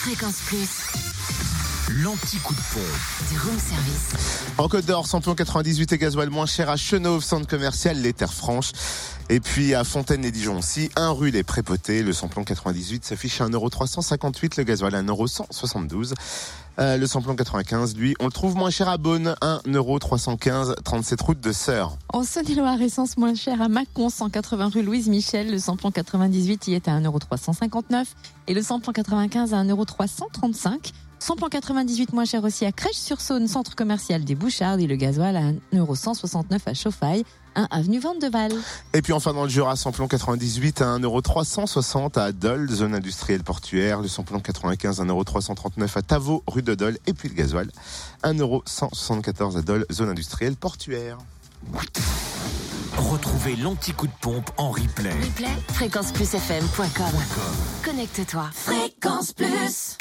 Fréquence Plus, L'anti-coup de pompe. du room service. En Côte d'Or, samplon 98 et gasoil moins cher à Chenauve, centre commercial Les Terres Franches. Et puis à Fontaine et Dijon aussi, 1 rue Les Prépotés, le samplon 98 s'affiche à 1,358€, le gasoil à 1,172€. Euh, le samplon 95, lui, on le trouve moins cher à Beaune, 1,315€, 37 route de Sœur. En Saône-et-Loire, essence moins chère à Mâcon, 180 rue Louise Michel. Le samplon 98 y est à 1,359€ et le samplon 95 à 1,335€. Samplon 98 moins cher aussi à Crèche-sur-Saône, centre commercial des Bouchards et le gasoil à 1,169€ à Chauffaille, 1 avenue Vandeval. Et puis enfin dans le Jura, samplon 98 à 1,360€ à Dole, zone industrielle portuaire. Le samplon 95 à 1,339€ à Tavaux, rue de Dole. Et puis le gasoil, 1,174€ à Dole, zone industrielle portuaire. Retrouvez l'anti-coup de pompe en replay. Replay, fréquenceplusfm.com. Connecte-toi. Fréquence Plus.